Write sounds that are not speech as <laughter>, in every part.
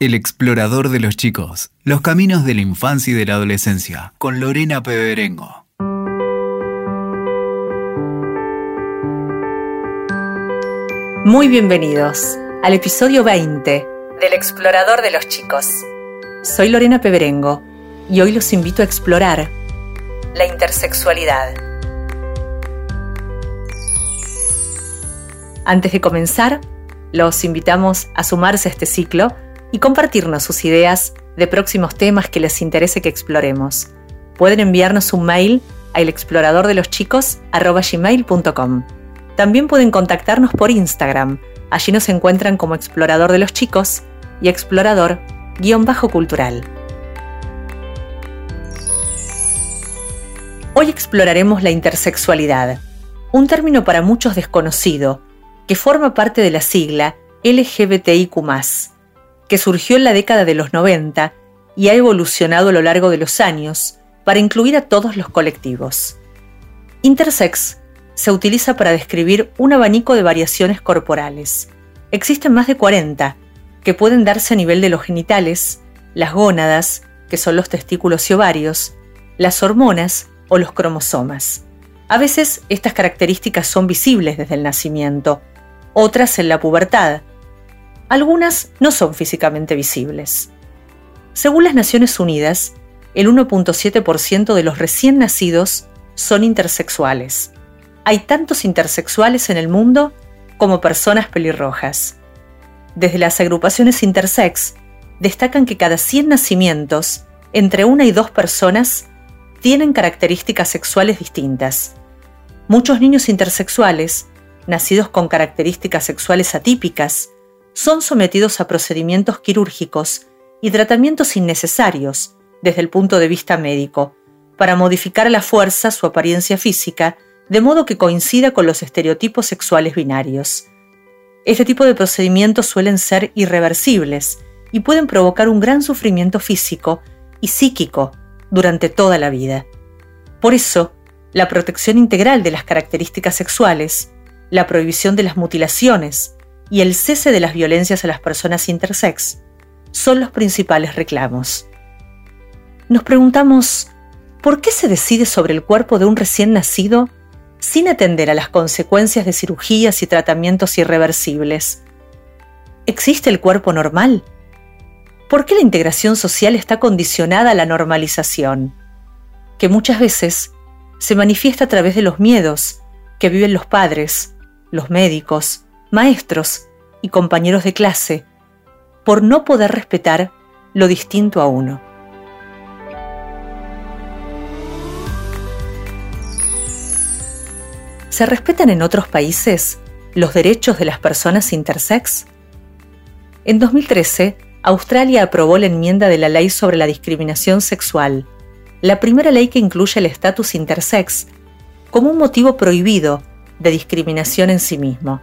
El explorador de los chicos, los caminos de la infancia y de la adolescencia, con Lorena Peberengo. Muy bienvenidos al episodio 20 del explorador de los chicos. Soy Lorena Peberengo y hoy los invito a explorar la intersexualidad. Antes de comenzar, los invitamos a sumarse a este ciclo y compartirnos sus ideas de próximos temas que les interese que exploremos. Pueden enviarnos un mail a elexploradordeloschicos.com. También pueden contactarnos por Instagram. Allí nos encuentran como Explorador de los Chicos y Explorador-Cultural. Hoy exploraremos la intersexualidad, un término para muchos desconocido, que forma parte de la sigla LGBTIQ, que surgió en la década de los 90 y ha evolucionado a lo largo de los años para incluir a todos los colectivos. Intersex se utiliza para describir un abanico de variaciones corporales. Existen más de 40, que pueden darse a nivel de los genitales, las gónadas, que son los testículos y ovarios, las hormonas o los cromosomas. A veces estas características son visibles desde el nacimiento, otras en la pubertad. Algunas no son físicamente visibles. Según las Naciones Unidas, el 1.7% de los recién nacidos son intersexuales. Hay tantos intersexuales en el mundo como personas pelirrojas. Desde las agrupaciones intersex, destacan que cada 100 nacimientos, entre una y dos personas tienen características sexuales distintas. Muchos niños intersexuales nacidos con características sexuales atípicas, son sometidos a procedimientos quirúrgicos y tratamientos innecesarios desde el punto de vista médico, para modificar a la fuerza su apariencia física de modo que coincida con los estereotipos sexuales binarios. Este tipo de procedimientos suelen ser irreversibles y pueden provocar un gran sufrimiento físico y psíquico durante toda la vida. Por eso, la protección integral de las características sexuales la prohibición de las mutilaciones y el cese de las violencias a las personas intersex son los principales reclamos. Nos preguntamos, ¿por qué se decide sobre el cuerpo de un recién nacido sin atender a las consecuencias de cirugías y tratamientos irreversibles? ¿Existe el cuerpo normal? ¿Por qué la integración social está condicionada a la normalización? Que muchas veces se manifiesta a través de los miedos que viven los padres, los médicos, maestros y compañeros de clase por no poder respetar lo distinto a uno. ¿Se respetan en otros países los derechos de las personas intersex? En 2013, Australia aprobó la enmienda de la ley sobre la discriminación sexual, la primera ley que incluye el estatus intersex como un motivo prohibido de discriminación en sí mismo.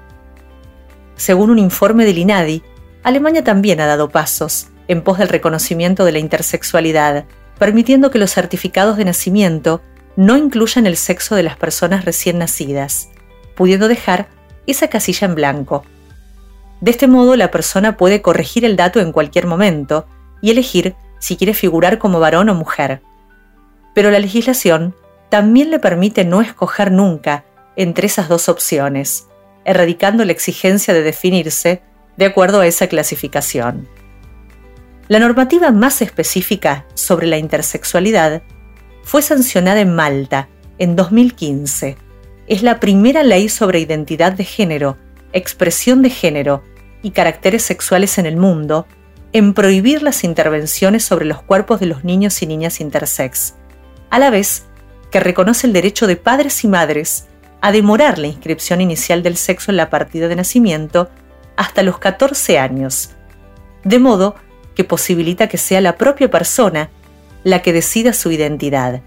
Según un informe del INADI, Alemania también ha dado pasos en pos del reconocimiento de la intersexualidad, permitiendo que los certificados de nacimiento no incluyan el sexo de las personas recién nacidas, pudiendo dejar esa casilla en blanco. De este modo, la persona puede corregir el dato en cualquier momento y elegir si quiere figurar como varón o mujer. Pero la legislación también le permite no escoger nunca entre esas dos opciones, erradicando la exigencia de definirse de acuerdo a esa clasificación. La normativa más específica sobre la intersexualidad fue sancionada en Malta en 2015. Es la primera ley sobre identidad de género, expresión de género y caracteres sexuales en el mundo en prohibir las intervenciones sobre los cuerpos de los niños y niñas intersex, a la vez que reconoce el derecho de padres y madres a demorar la inscripción inicial del sexo en la partida de nacimiento hasta los 14 años, de modo que posibilita que sea la propia persona la que decida su identidad.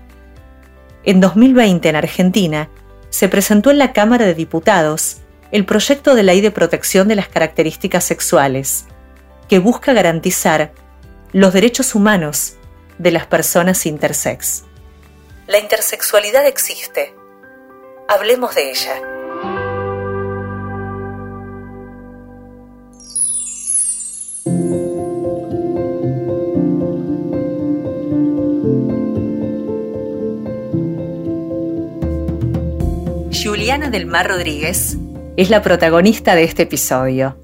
En 2020 en Argentina se presentó en la Cámara de Diputados el proyecto de ley de protección de las características sexuales, que busca garantizar los derechos humanos de las personas intersex. La intersexualidad existe Hablemos de ella. Juliana del Mar Rodríguez es la protagonista de este episodio.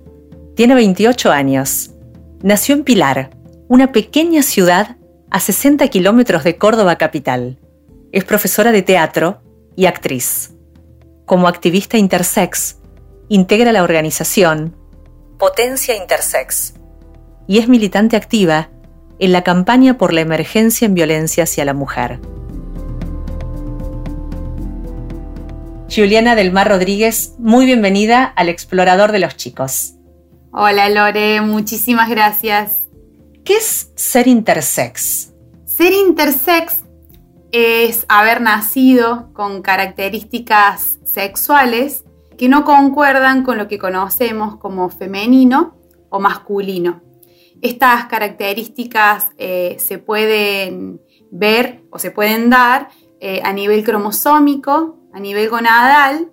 Tiene 28 años. Nació en Pilar, una pequeña ciudad a 60 kilómetros de Córdoba capital. Es profesora de teatro y actriz. Como activista intersex, integra la organización Potencia Intersex y es militante activa en la campaña por la emergencia en violencia hacia la mujer. Juliana del Mar Rodríguez, muy bienvenida al Explorador de los Chicos. Hola Lore, muchísimas gracias. ¿Qué es ser intersex? Ser intersex es haber nacido con características sexuales que no concuerdan con lo que conocemos como femenino o masculino. Estas características eh, se pueden ver o se pueden dar eh, a nivel cromosómico, a nivel gonadal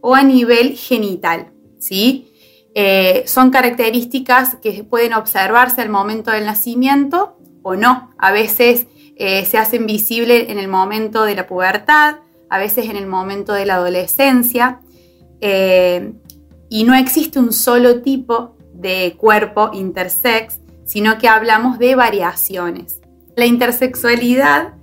o a nivel genital. ¿sí? Eh, son características que pueden observarse al momento del nacimiento o no. A veces eh, se hacen visibles en el momento de la pubertad, a veces en el momento de la adolescencia. Eh, y no existe un solo tipo de cuerpo intersex, sino que hablamos de variaciones. La intersexualidad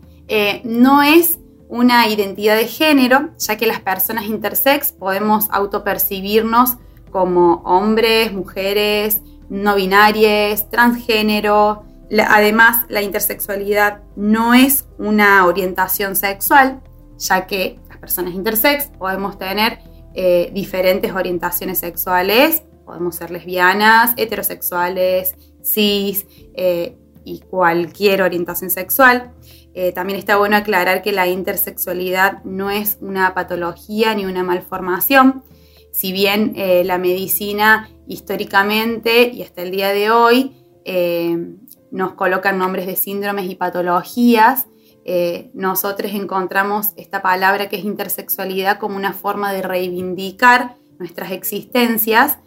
no es una identidad de género, ya que las personas intersex podemos autopercibirnos como hombres, mujeres, no binarias, transgénero. Además, la intersexualidad no es una orientación sexual, ya que las personas intersex podemos tener eh, diferentes orientaciones sexuales, podemos ser lesbianas, heterosexuales, cis eh, y cualquier orientación sexual. Eh, también está bueno aclarar que la intersexualidad no es una patología ni una malformación. Si bien la medicina históricamente y hasta el día de hoy nos colocan nombres de síndromes y patologías, nosotros encontramos esta palabra que es intersexualidad como una forma de reivindicar nuestras existencias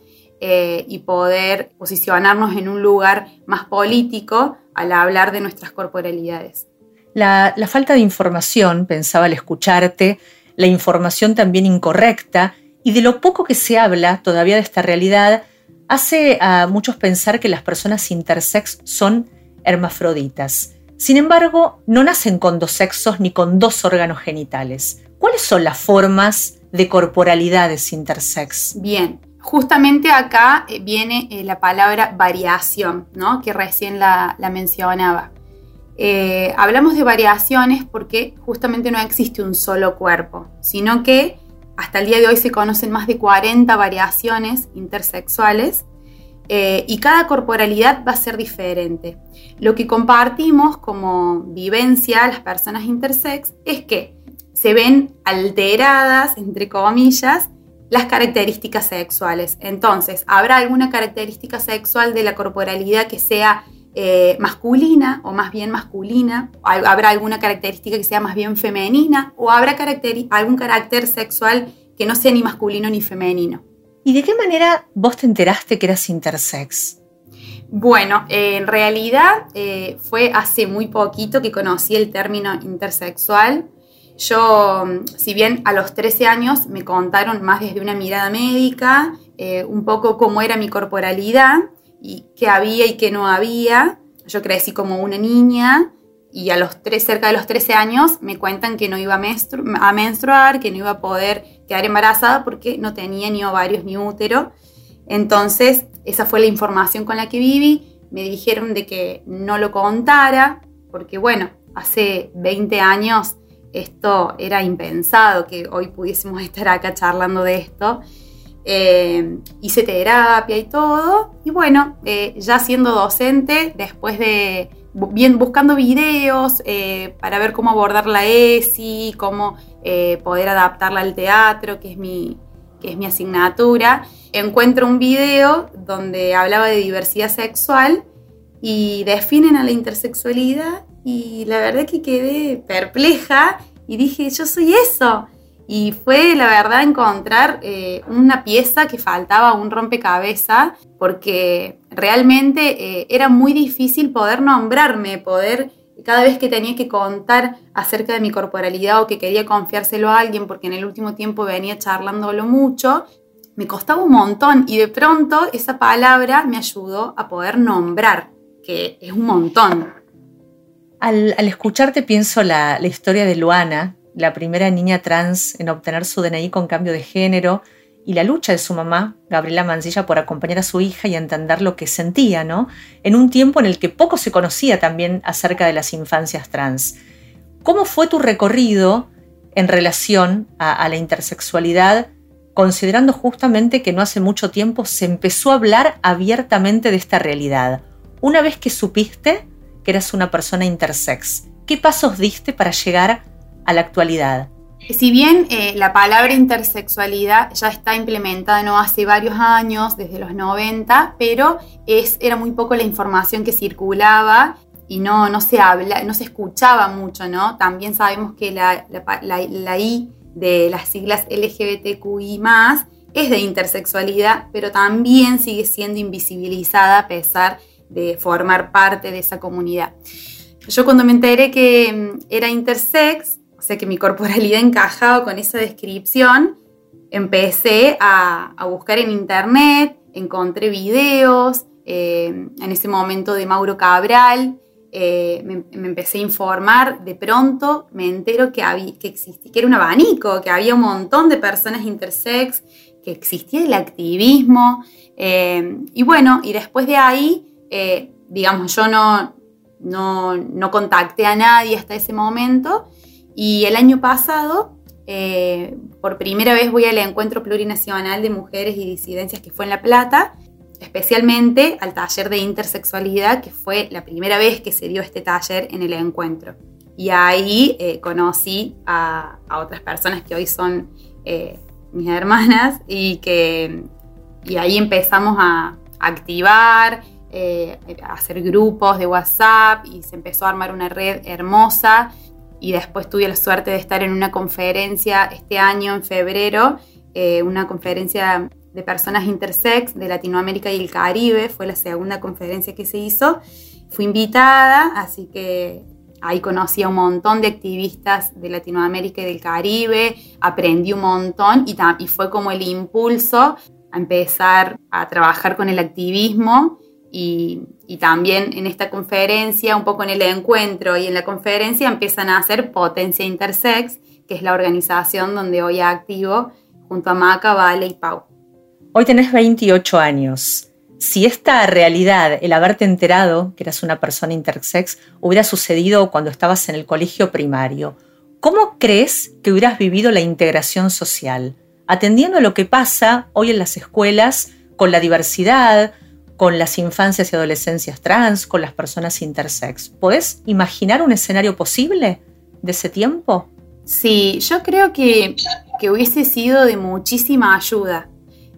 y poder posicionarnos en un lugar más político al hablar de nuestras corporalidades. La, falta de información, pensaba al escucharte, la información también incorrecta y de lo poco que se habla todavía de esta realidad, hace a muchos pensar que las personas intersex son hermafroditas. Sin embargo, no nacen con dos sexos ni con dos órganos genitales. ¿Cuáles son las formas de corporalidades intersex? Bien, justamente acá eh, viene eh, la palabra variación, ¿no? que recién la mencionaba. Eh, hablamos de variaciones porque justamente no existe un solo cuerpo, sino que hasta el día de hoy se conocen más de 40 variaciones intersexuales eh, y cada corporalidad va a ser diferente. Lo que compartimos como vivencia las personas intersex es que se ven alteradas, entre comillas, las características sexuales. Entonces, habrá alguna característica sexual de la corporalidad que sea eh, masculina o más bien masculina, habrá alguna característica que sea más bien femenina o habrá algún carácter sexual que no sea ni masculino ni femenino. ¿Y de qué manera vos te enteraste que eras intersex? Bueno, eh, en realidad eh, fue hace muy poquito que conocí el término intersexual. Yo, si bien a los 13 años me contaron más desde una mirada médica, un poco cómo era mi corporalidad, y qué había y qué no había. Yo crecí como una niña y a los tres, cerca de los 13 años me cuentan que no iba a, menstruar, que no iba a poder quedar embarazada porque no tenía ni ovarios ni útero. Entonces, esa fue la información con la que viví. Me dijeron de que no lo contara, porque bueno, hace 20 años esto era impensado, que hoy pudiésemos <laughs> estar acá charlando de esto. Eh, hice terapia y todo. Y bueno, eh, ya siendo docente, después de bien, buscando videos eh, para ver cómo abordar la ESI, cómo poder adaptarla al teatro, que es, mi, que es mi asignatura, encuentro un video donde hablaba de diversidad sexual y definen a la intersexualidad y la verdad que quedé perpleja y dije, yo soy eso. Y fue, la verdad, encontrar eh, una pieza que faltaba, un rompecabezas, porque realmente eh, era muy difícil poder nombrarme, poder cada vez que tenía que contar acerca de mi corporalidad o que quería confiárselo a alguien, porque en el último tiempo venía charlándolo mucho, me costaba un montón y de pronto esa palabra me ayudó a poder nombrar, que es un montón. Al, escucharte pienso la, la historia de Luana, la primera niña trans en obtener su DNI con cambio de género, y la lucha de su mamá, Gabriela Mancilla, por acompañar a su hija y entender lo que sentía, ¿no? En un tiempo en el que poco se conocía también acerca de las infancias trans. ¿Cómo fue tu recorrido en relación a, la intersexualidad, considerando justamente que no hace mucho tiempo se empezó a hablar abiertamente de esta realidad? Una vez que supiste que eras una persona intersex, ¿qué pasos diste para llegar a la actualidad? Si bien eh, la palabra intersexualidad ya está implementada no hace varios años, desde los 90, pero es, era muy poco la información que circulaba y no, no se habla, no se escuchaba mucho, ¿no? También sabemos que la, la I de las siglas LGBTQI es de intersexualidad, pero también sigue siendo invisibilizada a pesar de formar parte de esa comunidad. Yo cuando me enteré que mm, era intersex, sé que mi corporalidad <laughs> encajaba con esa descripción, empecé a, buscar en internet, encontré videos, eh, en ese momento de Mauro Cabral, eh, me, empecé a informar, de pronto me entero que, había, que existía, que era un abanico, que había un montón de personas intersex, que existía el activismo, eh, y bueno, y después de ahí, digamos, yo no, no, no contacté a nadie hasta ese momento, y el año pasado, eh, por primera vez voy al encuentro plurinacional de mujeres y disidencias que fue en La Plata, especialmente al taller de intersexualidad, que fue la primera vez que se dio este taller en el encuentro. Y ahí eh, conocí a, otras personas que hoy son eh, mis hermanas y que y ahí empezamos a activar, a hacer grupos de WhatsApp y se empezó a armar una red hermosa y después tuve la suerte de estar en una conferencia este año, en febrero, eh, una conferencia de personas intersex de Latinoamérica y el Caribe, fue la segunda conferencia que se hizo. Fui invitada, así que ahí conocí a un montón de activistas de Latinoamérica y del Caribe, aprendí un montón y, y fue como el impulso a empezar a trabajar con el activismo y, también en esta conferencia, un poco en el encuentro y en la conferencia empiezan a hacer Potencia Intersex, que es la organización donde hoy activo junto a Maca, Vale y Pau. Hoy tenés 28 años. Si esta realidad, el haberte enterado que eras una persona intersex, hubiera sucedido cuando estabas en el colegio primario, ¿cómo crees que hubieras vivido la integración social? Atendiendo a lo que pasa hoy en las escuelas con la diversidad, con las infancias y adolescencias trans, con las personas intersex. ¿Puedes imaginar un escenario posible de ese tiempo? Sí, yo creo que, hubiese sido de muchísima ayuda,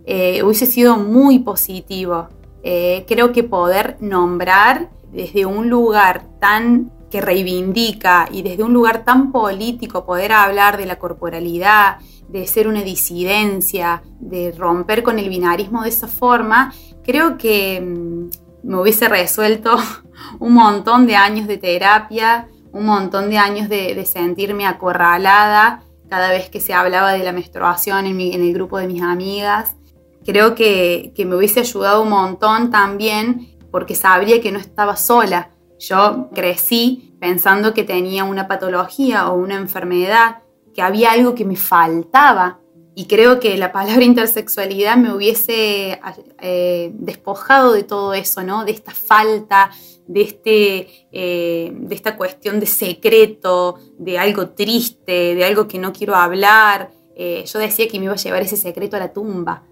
eh, hubiese sido muy positivo. Eh, creo que poder nombrar desde un lugar tan que reivindica y desde un lugar tan político poder hablar de la corporalidad, de ser una disidencia, de romper con el binarismo de esa forma, creo que mm, me hubiese resuelto <laughs> un montón de años de terapia, un montón de años de, sentirme acorralada cada vez que se hablaba de la menstruación en, el grupo de mis amigas. Creo que, que me hubiese ayudado un montón también porque sabría que no estaba sola. Yo crecí pensando que tenía una patología o una enfermedad que había algo que me faltaba. Y creo que la palabra <laughs> intersexualidad me hubiese eh, despojado de todo eso, ¿no? De esta falta, de, este, eh, de esta cuestión de secreto, de algo triste, de algo que no quiero hablar. Eh, yo decía que me iba a llevar ese secreto a la tumba,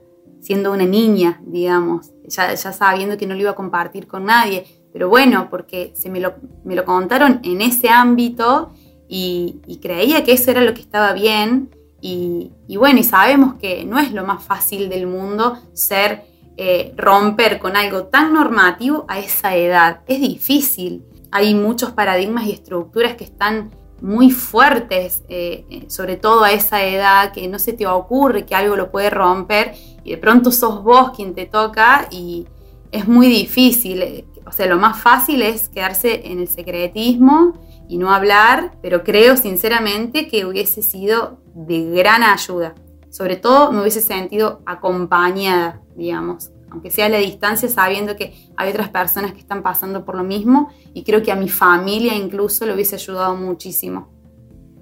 siendo una niña, digamos, ya, ya sabiendo que no lo iba a compartir con nadie. Pero bueno, porque se me lo, me lo contaron en ese ámbito y, creía que eso era lo que estaba bien. Y, bueno, y sabemos que no es lo más fácil del mundo ser, eh, romper con algo tan normativo a esa edad. Es difícil. Hay muchos paradigmas y estructuras que están muy fuertes, eh, sobre todo a esa edad, que no se te ocurre que algo lo puede romper y de pronto sos vos quien te toca y es muy difícil. o sea, lo más fácil es quedarse en el secretismo y no hablar, pero creo sinceramente que hubiese sido de gran ayuda. Sobre todo me hubiese sentido acompañada, digamos, aunque sea a la distancia, sabiendo que hay otras personas que están pasando por lo mismo y creo que a mi familia incluso le hubiese ayudado muchísimo.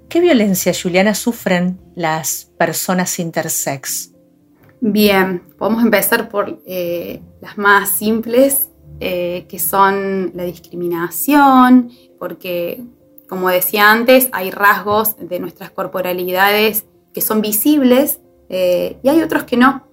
¿Qué violencia, Juliana, sufren las personas intersex? Bien, podemos empezar por eh, las más simples, eh, que son la discriminación, porque, como decía antes, hay rasgos de nuestras corporalidades que son visibles eh, y hay otros que no.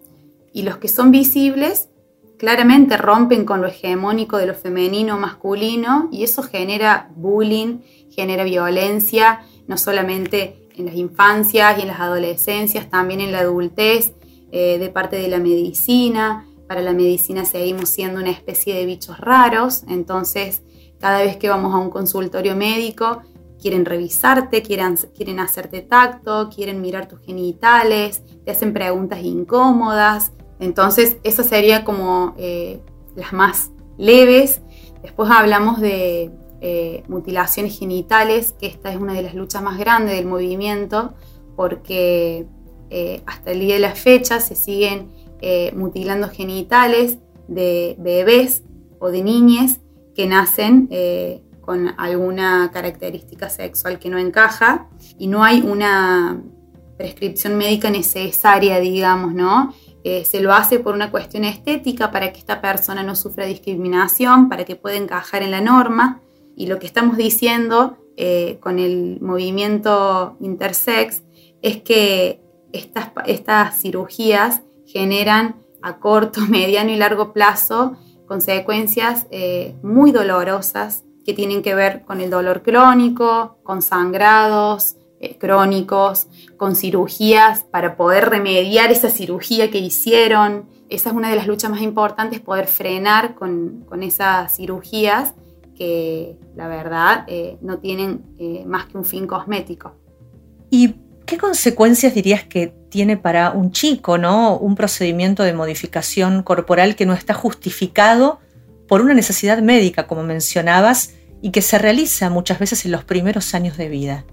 Y los que son visibles claramente rompen con lo hegemónico de lo femenino masculino y eso genera bullying, genera violencia, no solamente en las infancias y en las adolescencias, también en la adultez, eh, de parte de la medicina. Para la medicina seguimos siendo una especie de bichos raros, entonces cada vez que vamos a un consultorio médico quieren revisarte, quieren, quieren hacerte tacto, quieren mirar tus genitales, te hacen preguntas incómodas, entonces, esas serían como eh, las más leves. Después hablamos de eh, mutilaciones genitales, que esta es una de las luchas más grandes del movimiento, porque eh, hasta el día de la fecha se siguen mutilando genitales de bebés o de niñas que nacen con alguna característica sexual que no encaja y no hay una prescripción médica necesaria, digamos, ¿no? Eh, se lo hace por una cuestión estética para que esta persona no sufra discriminación, para que pueda encajar en la norma. Y lo que estamos diciendo eh, con el movimiento intersex es que estas, estas cirugías generan a corto, <laughs> mediano y largo plazo consecuencias eh, muy dolorosas que tienen que ver con el dolor crónico, con sangrados, eh, crónicos, con cirugías para poder remediar esa cirugía que hicieron. Esa es una de las luchas más importantes, poder frenar con, esas cirugías que la verdad eh, no tienen eh, más que un fin cosmético. ¿Y qué consecuencias dirías que tiene para un chico, ¿no? Un procedimiento de modificación corporal que no está justificado por una necesidad médica, como mencionabas, y que se realiza muchas veces en los primeros años de vida.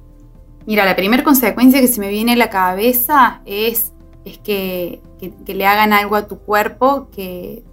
Mira, la primera consecuencia que se me viene a la cabeza es, es que, le hagan algo a tu cuerpo que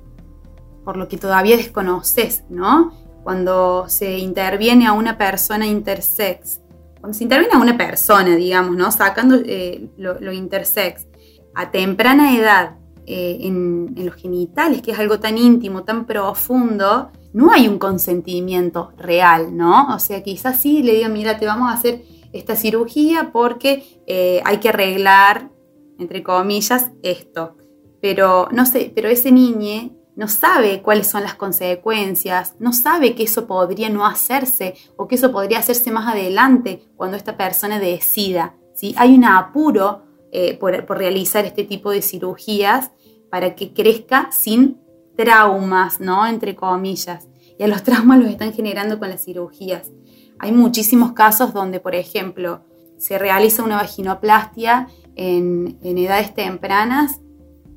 por lo que todavía desconoces, ¿no? Cuando se interviene a una persona intersex, cuando se interviene a una persona, digamos, ¿no? Sacando eh, lo, intersex, a temprana edad, eh, en, los genitales, que es algo tan íntimo, tan profundo, no hay un consentimiento real, ¿no? O sea, quizás sí le digan, mira, te vamos a hacer esta cirugía porque eh, hay que arreglar, entre comillas, esto. Pero no sé, pero ese niño no sabe cuáles son las consecuencias, no sabe que eso podría no hacerse o que eso podría hacerse más adelante cuando esta persona decida. ¿sí? Hay un apuro eh, por, por, realizar este tipo de cirugías para que crezca sin traumas, ¿no? Entre comillas. Y a los <laughs> traumas los están generando con las cirugías. Hay muchísimos casos donde, por ejemplo, se realiza una vaginoplastia en, edades tempranas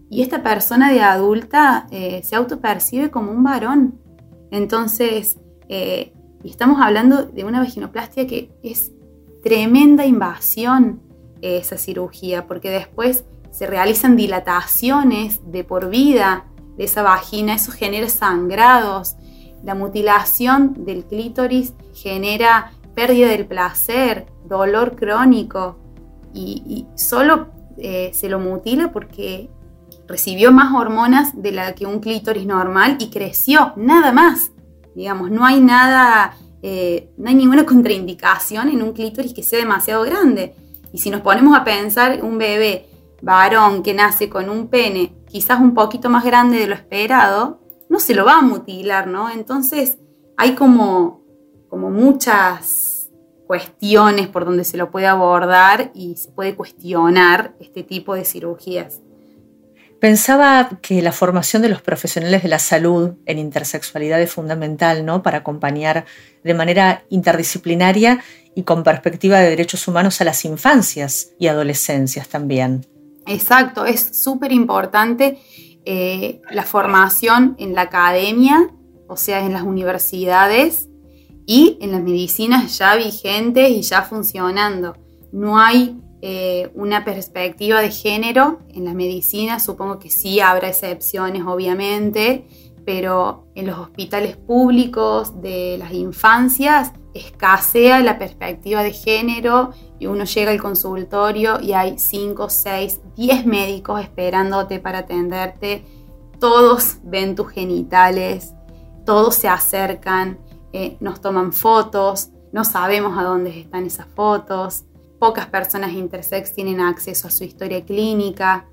y esta persona de adulta eh, se autopercibe como un varón. Entonces, eh, estamos hablando de una vaginoplastia que es tremenda invasión eh, esa cirugía, porque después se realizan dilataciones de por vida de esa vagina, eso genera sangrados, la mutilación del clítoris genera pérdida del placer, dolor crónico y, solo eh, se lo mutila porque recibió más hormonas de la que un clítoris normal y creció, nada más. Digamos, no hay nada, eh, no hay ninguna <laughs> contraindicación en un clítoris que sea demasiado grande. Y si nos ponemos a pensar, un bebé varón que nace con un pene quizás un poquito más grande de lo esperado, no se lo va a mutilar, ¿no? Entonces hay como, como muchas cuestiones por donde se lo puede abordar y se puede cuestionar este tipo de cirugías. Pensaba que la formación de los profesionales de la salud en intersexualidad es fundamental, ¿no? Para acompañar de manera interdisciplinaria y con perspectiva de derechos humanos a las infancias y adolescencias también. Exacto, es súper importante eh, la formación en la academia o sea, en las universidades y en las medicinas ya vigentes y ya funcionando. No hay eh, una perspectiva de género en la medicina, supongo que sí habrá excepciones, obviamente, pero en los hospitales públicos de las infancias escasea la perspectiva de género y uno llega al consultorio y hay 5, 6, 10 médicos esperándote para atenderte. Todos ven tus genitales, todos se acercan, eh, nos toman fotos, no sabemos a dónde están esas fotos. Pocas personas intersex tienen acceso a su historia clínica,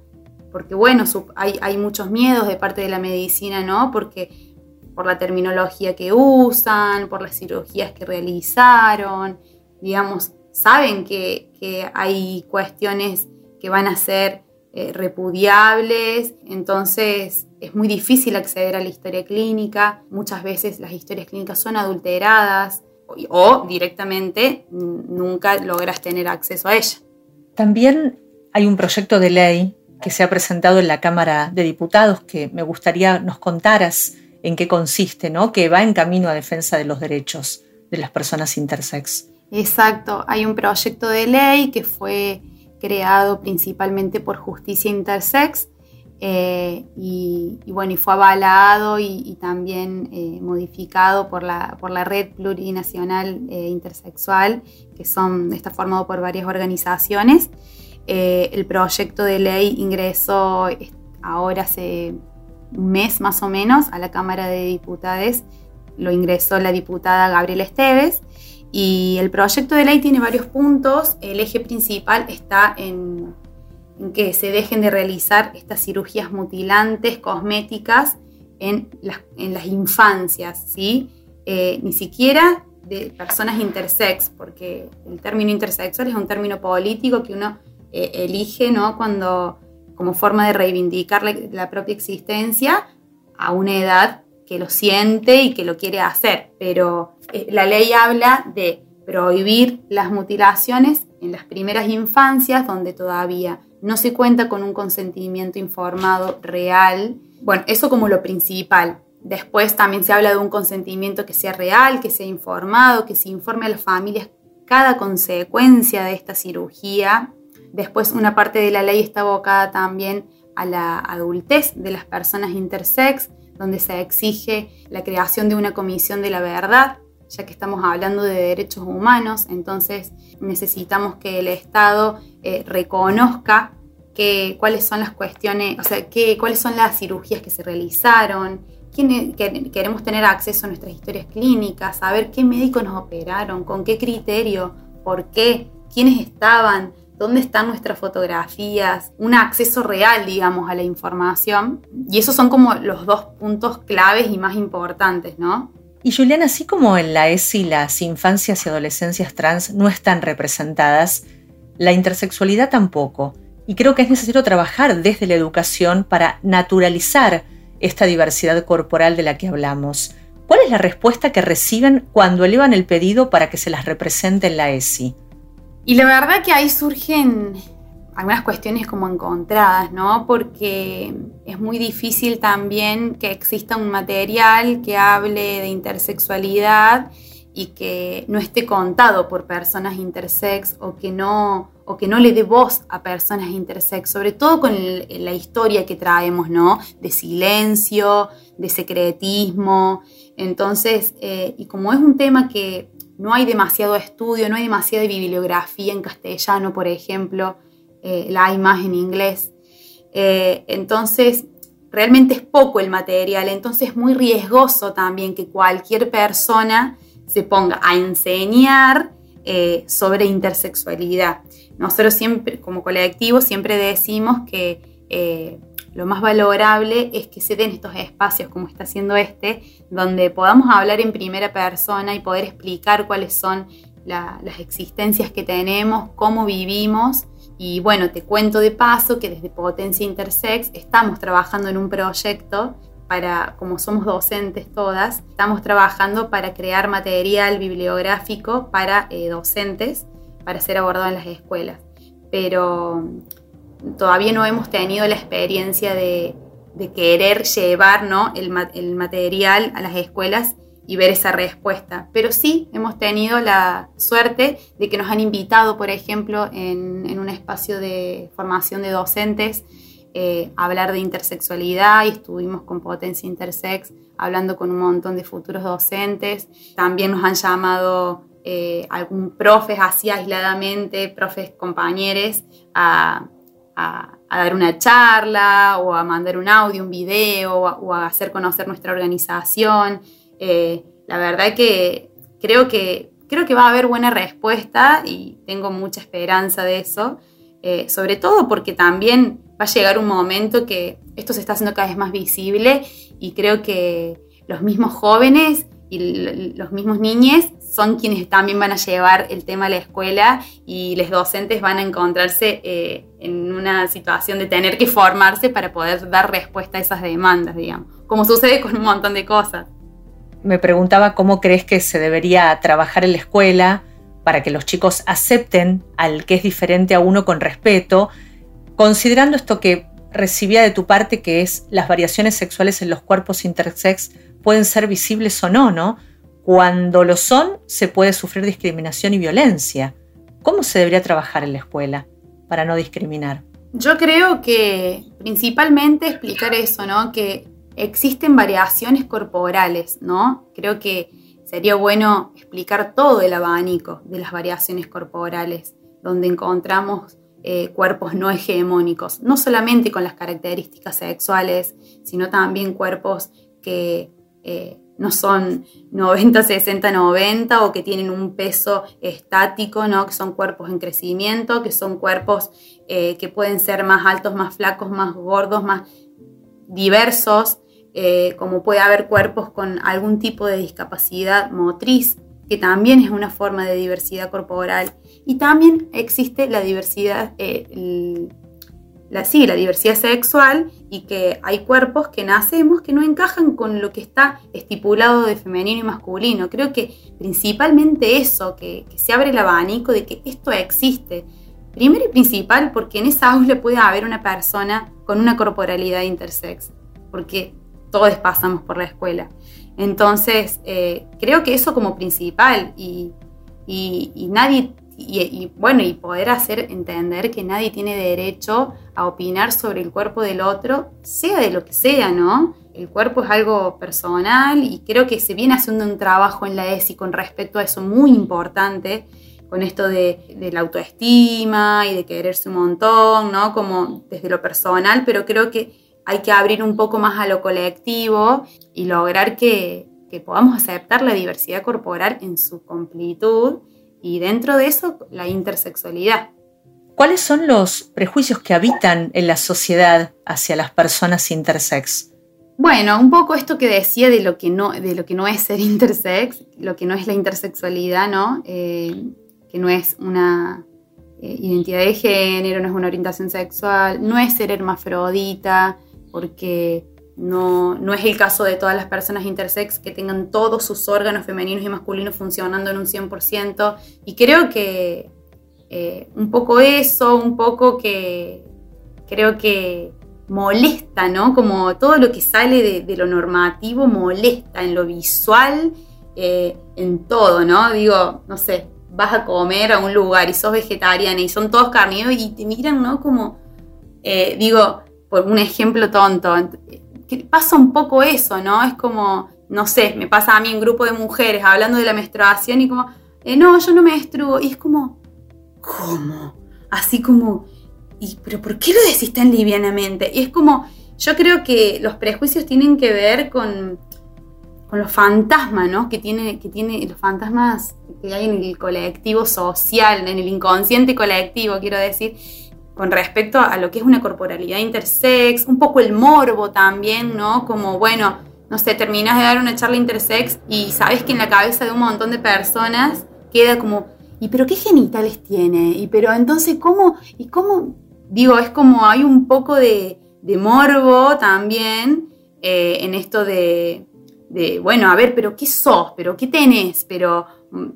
porque bueno, hay, hay muchos miedos de parte de la medicina, ¿no? Porque por la terminología que usan, por las cirugías que realizaron, digamos, saben que, hay cuestiones que van a ser eh, repudiables, entonces es muy difícil acceder a la historia clínica, muchas veces las historias clínicas son adulteradas o, directamente nunca logras tener acceso a ella. También hay un proyecto de ley que se ha presentado en la Cámara de Diputados que me gustaría nos contaras en qué consiste, ¿no? Que va en camino a defensa de los derechos de las personas intersex. Exacto, hay un proyecto de ley que fue creado principalmente por Justicia Intersex eh, y, bueno, y fue avalado y, también eh, modificado por la, por la Red Plurinacional eh, Intersexual, que son, está formado por varias organizaciones. el proyecto de ley ingresó ahora hace mes más o menos a la Cámara de Diputados, lo ingresó la diputada Gabriela Esteves y el proyecto de ley tiene varios puntos. El eje principal está en, que se dejen de realizar estas cirugías mutilantes, cosméticas, en las, en las infancias, ¿sí? Eh, ni siquiera de personas intersex, porque el término intersexual es un término político que uno eh, elige ¿no? cuando como forma de reivindicar la, propia existencia a una edad que lo siente y que lo quiere hacer. Pero eh, la ley habla de prohibir las mutilaciones en las primeras infancias donde todavía no se cuenta con un consentimiento informado real. Bueno, eso como lo principal. Después también se habla de un consentimiento que sea real, que sea informado, que se informe a las familias cada consecuencia de esta cirugía Después una parte de la ley está abocada también a la adultez de las personas intersex, donde se exige la creación de una comisión de la verdad, ya que estamos hablando de derechos humanos, entonces necesitamos que el Estado eh, reconozca que, cuáles son las cuestiones, o sea, que, cuáles son las cirugías que se realizaron, quién, queremos tener acceso a nuestras historias clínicas, saber qué médicos nos operaron, con qué criterio, por qué, quiénes estaban, dónde están nuestras fotografías, un acceso real, digamos, a la información. Y esos son como los dos puntos claves y más importantes, ¿no? Y Juliana, así como en la ESI las infancias y adolescencias trans no están representadas, la intersexualidad tampoco. Y creo que es necesario trabajar desde la educación para naturalizar esta diversidad corporal de la que hablamos. ¿Cuál es la respuesta que reciben cuando elevan el pedido para que se las represente en la ESI? Y la verdad que ahí surgen algunas cuestiones como encontradas, ¿no? Porque es muy difícil también que exista un material que hable de intersexualidad y que no esté contado por personas intersex o que no, o que no le dé voz a personas intersex, sobre todo con la historia que traemos, ¿no? De silencio, de secretismo. Entonces, eh, y como es un tema que no hay demasiado estudio, no hay demasiada bibliografía en castellano, por ejemplo, eh, la hay más en inglés. Eh, entonces, realmente es poco el material, entonces es muy riesgoso también que cualquier persona se ponga a enseñar eh, sobre intersexualidad. Nosotros siempre, como colectivo, siempre decimos que lo más valorable es que se den estos espacios como está haciendo este, donde podamos hablar en primera persona y poder explicar cuáles son las existencias que tenemos, cómo vivimos. Y bueno, te cuento de paso que desde Potencia Intersex estamos trabajando en un proyecto para, como somos docentes todas, estamos trabajando para crear material bibliográfico para eh, docentes para ser abordado en las escuelas. Pero todavía no hemos tenido la experiencia de, querer llevar ¿no? el, material a las escuelas y ver esa respuesta. Pero sí hemos tenido la suerte de que nos han invitado, por ejemplo, en, un espacio de formación de docentes, eh, a hablar de intersexualidad y estuvimos con Potencia Intersex hablando con un montón de futuros docentes. También nos han llamado eh, algún profes así aisladamente, profes compañeros, a, dar una charla o a mandar un audio, un video o a, hacer conocer nuestra organización. Eh, la verdad que creo, que creo que va a haber buena respuesta y tengo mucha esperanza de eso, eh, sobre todo porque también va a llegar un momento que esto se está haciendo cada vez más visible y creo que los mismos jóvenes y los mismos niños son quienes también van a llevar el tema a la escuela y los docentes van a encontrarse eh, en una situación de tener que formarse para poder dar respuesta a esas demandas, digamos, como sucede con un montón de cosas. Me preguntaba cómo crees que se debería trabajar en la escuela para que los chicos acepten al que es diferente a uno con respeto, considerando esto que recibía de tu parte, que es las variaciones sexuales en los cuerpos intersex pueden ser visibles o no, ¿no? Cuando lo son, se puede sufrir discriminación y violencia. ¿Cómo se debería trabajar en la escuela para no discriminar? Yo creo que principalmente explicar eso, ¿no? Que existen variaciones corporales, ¿no? Creo que sería bueno explicar todo el abanico de las variaciones corporales, donde encontramos eh, cuerpos no hegemónicos, no solamente con las características sexuales, sino también cuerpos que eh, no son 90, 60, 90 o que tienen un peso estático, ¿no? que son cuerpos en crecimiento, que son cuerpos eh, que pueden ser más altos, más flacos, más gordos, más diversos, eh, como puede haber cuerpos con algún tipo de discapacidad motriz, que también es una forma de diversidad corporal. Y también existe la diversidad, la, sí, la diversidad sexual y que hay cuerpos que nacemos que no encajan con lo que está estipulado de femenino y masculino. Creo que principalmente eso, que, se abre el abanico de que esto existe. Primero y principal porque en esa aula puede haber una persona con una corporalidad intersex, porque todos pasamos por la escuela. Entonces, eh, creo que eso como principal y, y nadie y, bueno, y poder hacer entender que nadie tiene derecho a opinar sobre el cuerpo del otro, sea de lo que sea, ¿no? El cuerpo es algo personal y creo que se viene haciendo un trabajo en la ESI con respecto a eso muy importante, con esto de, la autoestima y de quererse un montón, ¿no? Como desde lo personal, pero creo que hay que abrir un poco más a lo colectivo y lograr que, que podamos aceptar la diversidad corporal en su completud y dentro de eso la intersexualidad. ¿Cuáles son los prejuicios que habitan en la sociedad hacia las personas intersex? Bueno, un poco esto que decía de lo que no, de lo que no es ser intersex, lo que no es la intersexualidad, ¿no? Eh, que no es una eh, identidad de género, no es una orientación sexual, no es ser hermafrodita, porque no, no, es el caso de todas las personas intersex que tengan todos sus órganos femeninos y masculinos funcionando en un 100%. Y creo que eh, un poco eso, un poco que creo que molesta, ¿no? Como todo lo que sale de, lo normativo molesta en lo visual, eh, en todo, ¿no? Digo, no sé, vas a comer a un lugar y sos vegetariana y son todos carnívoros y te miran, ¿no? Como, eh, digo, por un ejemplo tonto, pasa un poco eso, ¿no? Es como, no sé, me pasa a mí en grupo de mujeres hablando de la menstruación y como, no, yo no menstruo. Y es como, ¿cómo? Así como, ¿y, pero por qué lo decís tan livianamente? Y es como, yo creo que los prejuicios tienen que ver con, con los fantasmas, ¿no? Que tiene, que tiene los fantasmas que hay en el colectivo social, en el inconsciente colectivo, quiero decir con respecto a lo que es una corporalidad intersex, un poco el morbo también, ¿no? Como, bueno, no sé, terminas de dar una charla intersex y sabes que en la cabeza de un montón de personas queda como, ¿y pero qué genitales tiene? ¿Y pero entonces cómo? ¿Y cómo? Digo, es como hay un poco de, morbo también eh, en esto de, de, bueno, a ver, pero ¿qué sos? ¿Pero qué tenés? Pero... Mm,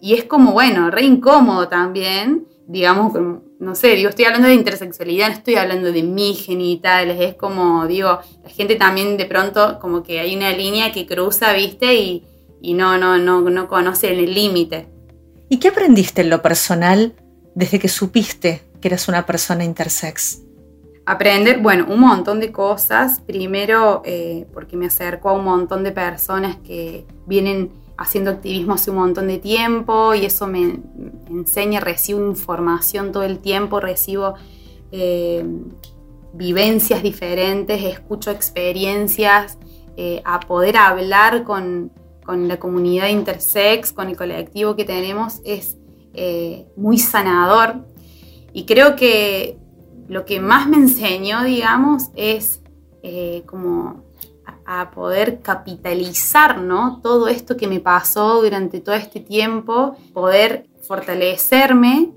y es como, bueno, re incómodo también digamos, no sé, digo, estoy hablando de intersexualidad, no estoy hablando de mis genitales, es como, digo, la gente también de pronto como que hay una línea que cruza, ¿viste? Y, y no, no, no, no conoce el límite. ¿Y qué aprendiste en lo personal desde que supiste que eras una persona intersex? Aprender, bueno, un montón de cosas. Primero, eh, porque me acercó a un montón de personas que vienen haciendo activismo hace un montón de tiempo y eso me, enseña, recibo información todo el tiempo, recibo eh, vivencias diferentes, escucho experiencias, eh, a poder hablar con, con la comunidad intersex, con el colectivo que tenemos, es eh, muy sanador. Y creo que lo que más me enseñó, digamos, es eh, como a, poder capitalizar ¿no? todo esto que me pasó durante todo este tiempo, poder fortalecerme,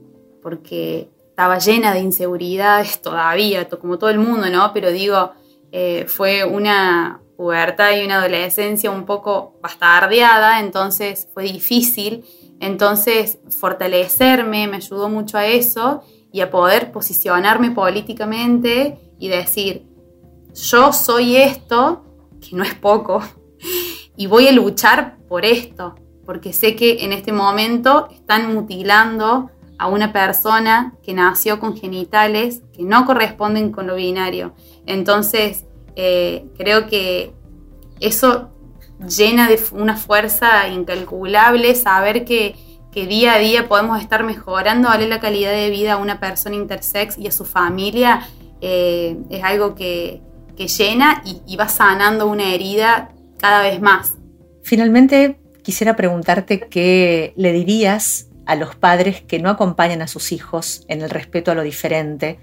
porque estaba llena de inseguridades todavía, como todo el mundo, ¿no? Pero digo, eh, fue una, pubertad y una adolescencia un poco bastardeada, entonces fue difícil. Entonces, fortalecerme me ayudó mucho a eso y a poder posicionarme políticamente y decir, yo soy esto, que no es poco, <laughs> y voy a luchar por esto, porque sé que en este momento están mutilando a una persona que nació con genitales que no corresponden con lo binario. Entonces, eh, creo que eso llena de una fuerza incalculable saber que, día a día podemos estar mejorando darle la calidad de vida a una persona intersex y a su familia eh, es algo que, llena y, y va sanando una herida cada vez más. Finalmente, quisiera preguntarte qué le dirías a los padres que no acompañan a sus hijos en el respeto a lo diferente,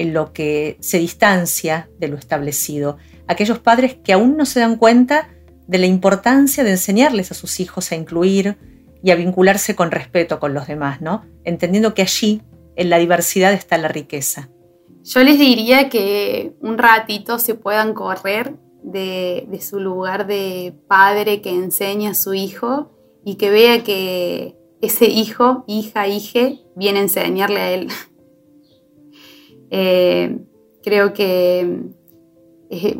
en lo que se distancia de lo establecido aquellos padres que aún no se dan cuenta de la importancia de enseñarles a sus hijos a incluir y a vincularse con respeto con los demás, ¿no? Entendiendo que allí, en la diversidad, está la riqueza. Yo les diría que un ratito se puedan correr de, su lugar de padre que enseña a su hijo y que vea que ese hijo, hija, hije, viene a enseñarle a él. Eh, creo que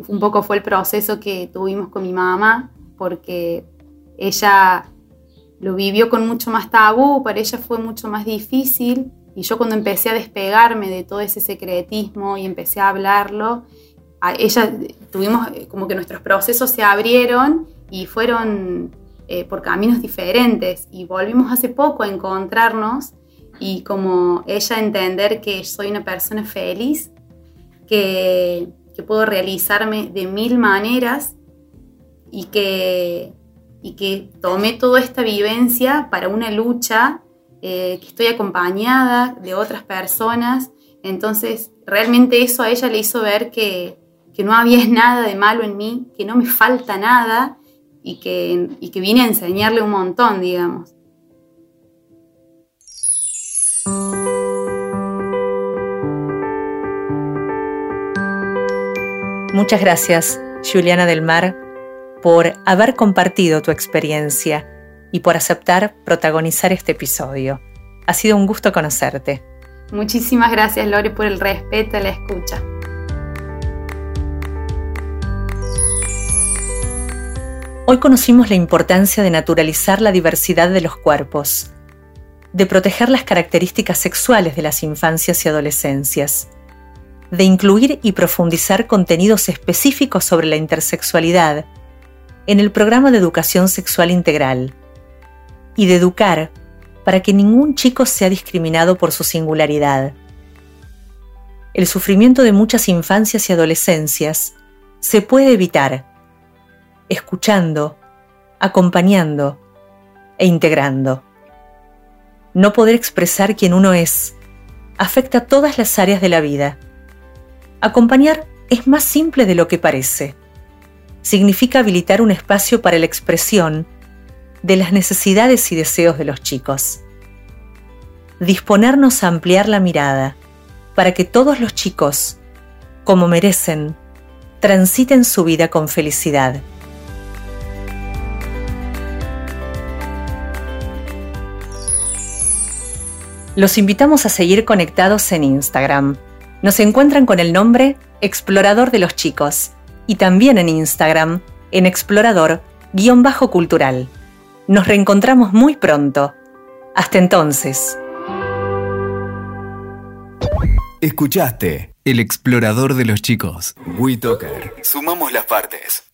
un poco fue el proceso que tuvimos con mi mamá, porque ella lo vivió con mucho más tabú, para ella fue mucho más difícil, y yo cuando empecé a despegarme de todo ese secretismo y empecé a hablarlo, ella tuvimos eh, como que nuestros procesos se abrieron y fueron eh, por caminos diferentes, y volvimos hace poco a encontrarnos y como ella entender que soy una persona feliz, que que puedo realizarme de mil maneras y que, y que tomé toda esta vivencia para una lucha, eh, que estoy acompañada de otras personas. Entonces, realmente eso a ella le hizo ver que, que no había <laughs> nada de malo en mí, que no me falta nada y que, y que vine a enseñarle un montón, digamos. Muchas gracias, Juliana del Mar, por haber compartido tu experiencia y por aceptar protagonizar este episodio. Ha sido un gusto conocerte. Muchísimas gracias, Lore, por el respeto y la escucha. Hoy conocimos la importancia de naturalizar la diversidad de los cuerpos, de proteger las características sexuales de las infancias y adolescencias de incluir y profundizar contenidos específicos sobre la intersexualidad en el programa de educación sexual integral y de educar para que ningún chico sea discriminado por su singularidad. El sufrimiento de muchas infancias y adolescencias se puede evitar escuchando, acompañando e integrando. No poder expresar quién uno es afecta todas las áreas de la vida Acompañar es más simple de lo que parece. Significa habilitar un espacio para la expresión de las necesidades y deseos de los chicos. Disponernos a ampliar la mirada para que todos los chicos, como merecen, transiten su vida con felicidad. Los invitamos a seguir conectados en Instagram. Nos encuentran con el nombre Explorador de los Chicos y también en Instagram en explorador-cultural. Nos reencontramos muy pronto. Hasta entonces. Escuchaste El Explorador de los Chicos. WeToker. Sumamos las partes.